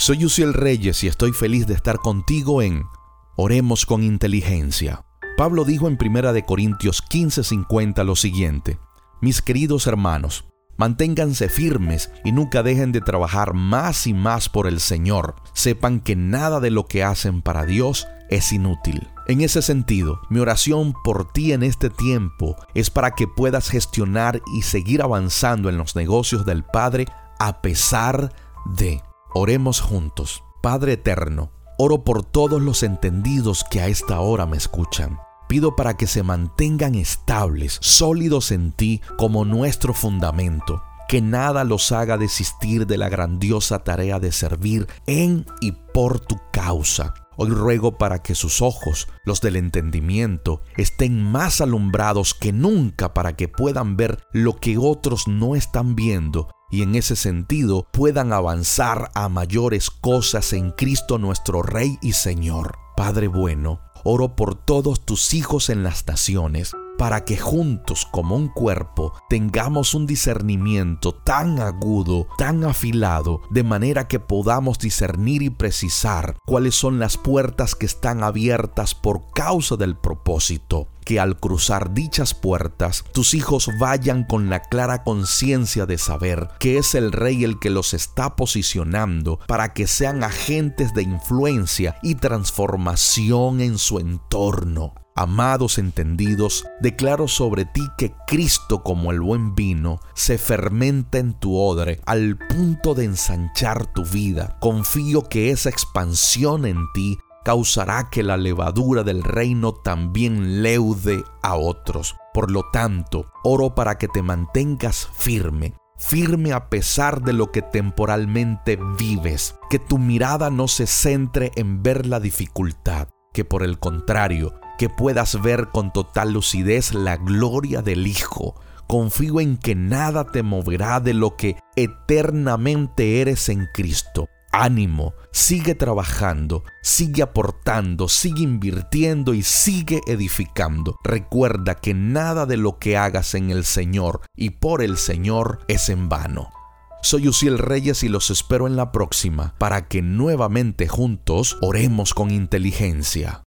Soy Uciel Reyes y estoy feliz de estar contigo en Oremos con inteligencia. Pablo dijo en 1 de Corintios 15:50 lo siguiente: Mis queridos hermanos, manténganse firmes y nunca dejen de trabajar más y más por el Señor. Sepan que nada de lo que hacen para Dios es inútil. En ese sentido, mi oración por ti en este tiempo es para que puedas gestionar y seguir avanzando en los negocios del Padre a pesar de Oremos juntos. Padre eterno, oro por todos los entendidos que a esta hora me escuchan. Pido para que se mantengan estables, sólidos en ti como nuestro fundamento. Que nada los haga desistir de la grandiosa tarea de servir en y por tu causa. Hoy ruego para que sus ojos, los del entendimiento, estén más alumbrados que nunca para que puedan ver lo que otros no están viendo y en ese sentido puedan avanzar a mayores cosas en Cristo nuestro Rey y Señor. Padre bueno, oro por todos tus hijos en las naciones, para que juntos como un cuerpo tengamos un discernimiento tan agudo, tan afilado, de manera que podamos discernir y precisar cuáles son las puertas que están abiertas por causa del propósito que al cruzar dichas puertas, tus hijos vayan con la clara conciencia de saber que es el rey el que los está posicionando para que sean agentes de influencia y transformación en su entorno. Amados entendidos, declaro sobre ti que Cristo como el buen vino se fermenta en tu odre al punto de ensanchar tu vida. Confío que esa expansión en ti causará que la levadura del reino también leude a otros. Por lo tanto, oro para que te mantengas firme, firme a pesar de lo que temporalmente vives, que tu mirada no se centre en ver la dificultad, que por el contrario, que puedas ver con total lucidez la gloria del Hijo. Confío en que nada te moverá de lo que eternamente eres en Cristo ánimo, sigue trabajando, sigue aportando, sigue invirtiendo y sigue edificando. Recuerda que nada de lo que hagas en el Señor y por el Señor es en vano. Soy Uciel Reyes y los espero en la próxima para que nuevamente juntos oremos con inteligencia.